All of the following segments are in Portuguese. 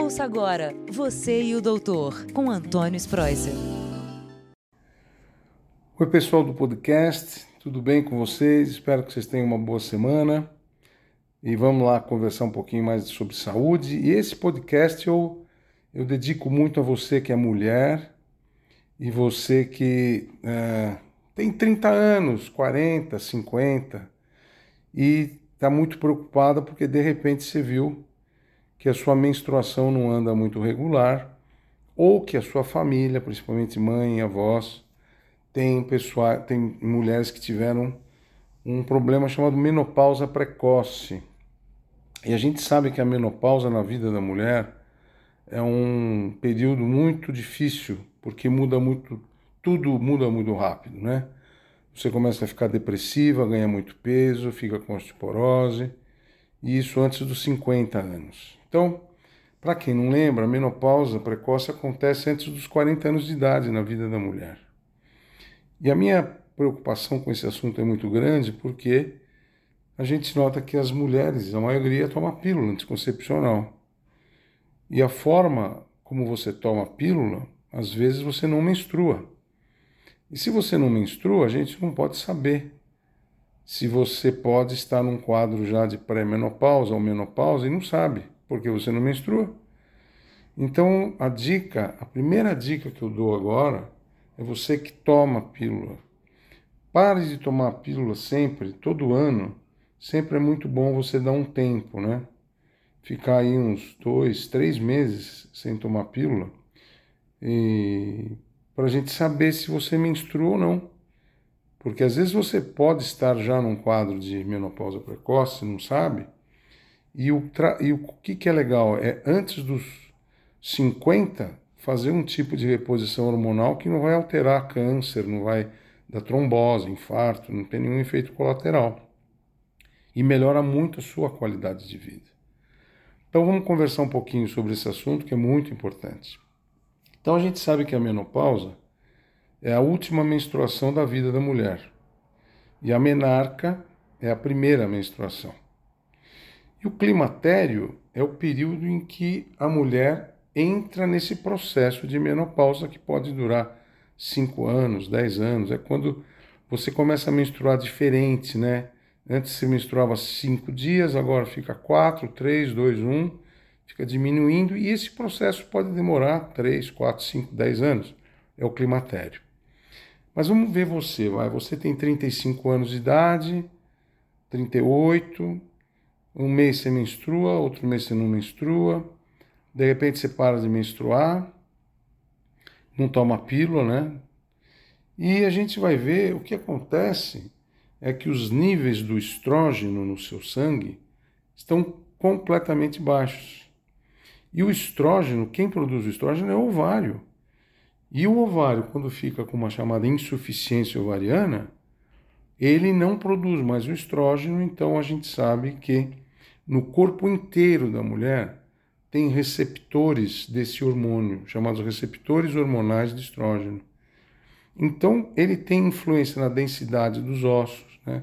Ouça agora Você e o Doutor, com Antônio Spreuser. Oi, pessoal do podcast, tudo bem com vocês? Espero que vocês tenham uma boa semana. E vamos lá conversar um pouquinho mais sobre saúde. E esse podcast eu, eu dedico muito a você que é mulher e você que é, tem 30 anos, 40, 50 e está muito preocupada porque de repente você viu que a sua menstruação não anda muito regular ou que a sua família, principalmente mãe e avós, tem pessoal, tem mulheres que tiveram um problema chamado menopausa precoce. E a gente sabe que a menopausa na vida da mulher é um período muito difícil, porque muda muito, tudo muda muito rápido, né? Você começa a ficar depressiva, ganha muito peso, fica com osteoporose, e isso antes dos 50 anos. Então, para quem não lembra, a menopausa precoce acontece antes dos 40 anos de idade na vida da mulher. E a minha preocupação com esse assunto é muito grande porque a gente nota que as mulheres, a maioria, toma pílula anticoncepcional. E a forma como você toma pílula, às vezes você não menstrua. E se você não menstrua, a gente não pode saber se você pode estar num quadro já de pré-menopausa ou menopausa e não sabe, porque você não menstrua. Então, a dica, a primeira dica que eu dou agora é você que toma pílula. Pare de tomar pílula sempre, todo ano. Sempre é muito bom você dar um tempo, né? Ficar aí uns dois, três meses sem tomar pílula. E para a gente saber se você menstrua ou não. Porque às vezes você pode estar já num quadro de menopausa precoce, não sabe? E o, e o que, que é legal? É antes dos 50, fazer um tipo de reposição hormonal que não vai alterar câncer, não vai dar trombose, infarto, não tem nenhum efeito colateral. E melhora muito a sua qualidade de vida. Então vamos conversar um pouquinho sobre esse assunto que é muito importante. Então a gente sabe que a menopausa é a última menstruação da vida da mulher. E a menarca é a primeira menstruação. E o climatério é o período em que a mulher entra nesse processo de menopausa que pode durar 5 anos, 10 anos. É quando você começa a menstruar diferente, né? Antes você menstruava 5 dias, agora fica 4, 3, 2, 1, fica diminuindo e esse processo pode demorar 3, 4, 5, 10 anos. É o climatério. Mas vamos ver você, vai. Você tem 35 anos de idade, 38, um mês você menstrua, outro mês você não menstrua de repente você para de menstruar, não toma pílula, né? E a gente vai ver o que acontece é que os níveis do estrógeno no seu sangue estão completamente baixos. E o estrógeno, quem produz o estrógeno é o ovário. E o ovário, quando fica com uma chamada insuficiência ovariana, ele não produz mais o estrógeno, então a gente sabe que no corpo inteiro da mulher tem receptores desse hormônio, chamados receptores hormonais de estrógeno. Então, ele tem influência na densidade dos ossos. Né?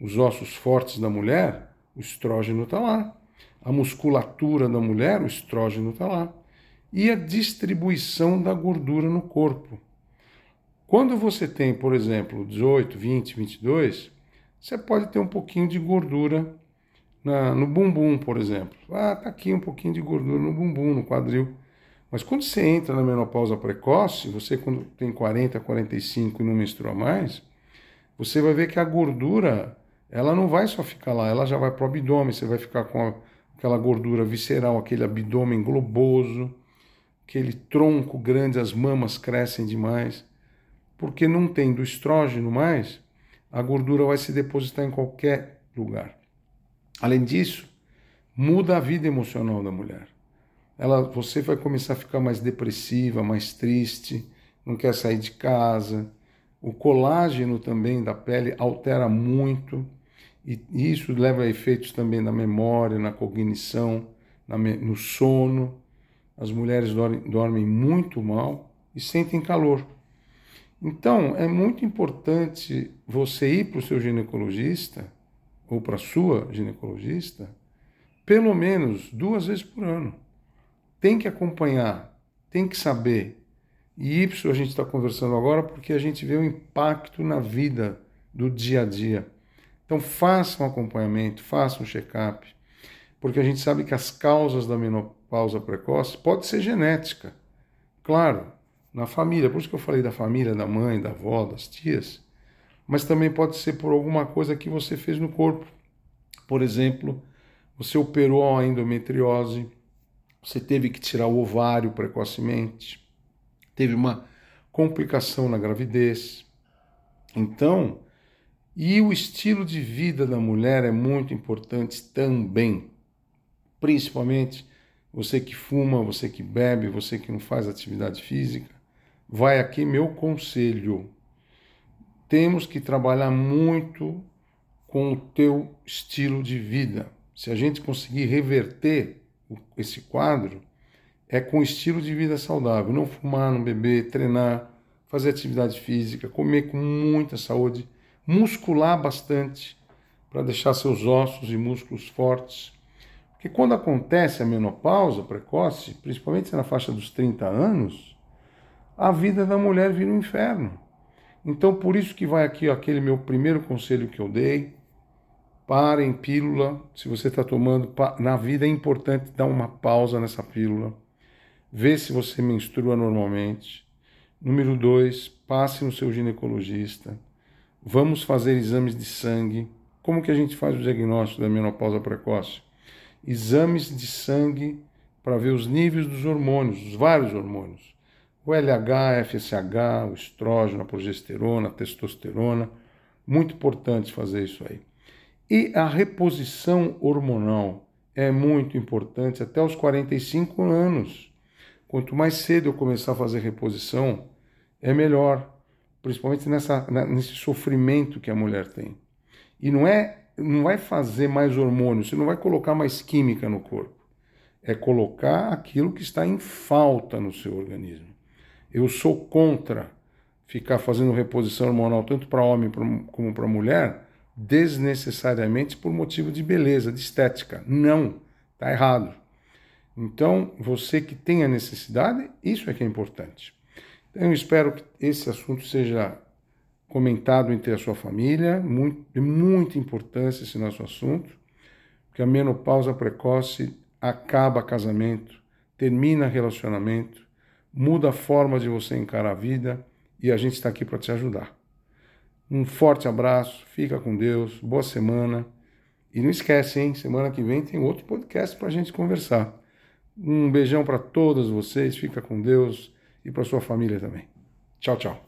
Os ossos fortes da mulher, o estrógeno está lá. A musculatura da mulher, o estrógeno está lá. E a distribuição da gordura no corpo. Quando você tem, por exemplo, 18, 20, 22, você pode ter um pouquinho de gordura na, no bumbum, por exemplo. Ah, tá aqui um pouquinho de gordura no bumbum, no quadril. Mas quando você entra na menopausa precoce, você quando tem 40, 45 e não menstrua mais, você vai ver que a gordura, ela não vai só ficar lá, ela já vai para o abdômen, você vai ficar com aquela gordura visceral, aquele abdômen globoso, aquele tronco grande, as mamas crescem demais. Porque não tem do estrógeno mais, a gordura vai se depositar em qualquer lugar. Além disso, muda a vida emocional da mulher. Ela, você vai começar a ficar mais depressiva, mais triste, não quer sair de casa. O colágeno também da pele altera muito e isso leva a efeitos também na memória, na cognição, no sono. As mulheres dormem, dormem muito mal e sentem calor. Então, é muito importante você ir para o seu ginecologista ou para sua ginecologista pelo menos duas vezes por ano, tem que acompanhar, tem que saber. E isso a gente está conversando agora porque a gente vê o impacto na vida do dia a dia. Então faça um acompanhamento, faça um check-up, porque a gente sabe que as causas da menopausa precoce pode ser genética. Claro, na família, por isso que eu falei da família, da mãe, da avó, das tias, mas também pode ser por alguma coisa que você fez no corpo. Por exemplo, você operou a endometriose, você teve que tirar o ovário precocemente, teve uma complicação na gravidez. Então, e o estilo de vida da mulher é muito importante também. Principalmente você que fuma, você que bebe, você que não faz atividade física. Vai aqui meu conselho. Temos que trabalhar muito com o teu estilo de vida. Se a gente conseguir reverter esse quadro, é com estilo de vida saudável. Não fumar, não beber, treinar, fazer atividade física, comer com muita saúde, muscular bastante para deixar seus ossos e músculos fortes. Porque quando acontece a menopausa precoce, principalmente na faixa dos 30 anos, a vida da mulher vira um inferno. Então, por isso que vai aqui aquele meu primeiro conselho que eu dei, Parem pílula. Se você está tomando, na vida é importante dar uma pausa nessa pílula. Vê se você menstrua normalmente. Número dois, passe no seu ginecologista. Vamos fazer exames de sangue. Como que a gente faz o diagnóstico da menopausa precoce? Exames de sangue para ver os níveis dos hormônios, os vários hormônios. O LH, FSH, o estrógeno, a progesterona, a testosterona. Muito importante fazer isso aí. E a reposição hormonal é muito importante até os 45 anos. Quanto mais cedo eu começar a fazer reposição, é melhor, principalmente nessa, nesse sofrimento que a mulher tem. E não é, não vai fazer mais hormônio, você não vai colocar mais química no corpo. É colocar aquilo que está em falta no seu organismo. Eu sou contra ficar fazendo reposição hormonal tanto para homem como para mulher desnecessariamente por motivo de beleza, de estética. Não, está errado. Então, você que tem a necessidade, isso é que é importante. Então, eu espero que esse assunto seja comentado entre a sua família, muito, de muita importância esse nosso assunto, porque a menopausa precoce acaba casamento, termina relacionamento, muda a forma de você encarar a vida e a gente está aqui para te ajudar. Um forte abraço, fica com Deus, boa semana. E não esquece, hein? Semana que vem tem outro podcast para a gente conversar. Um beijão para todos vocês, fica com Deus e para sua família também. Tchau, tchau.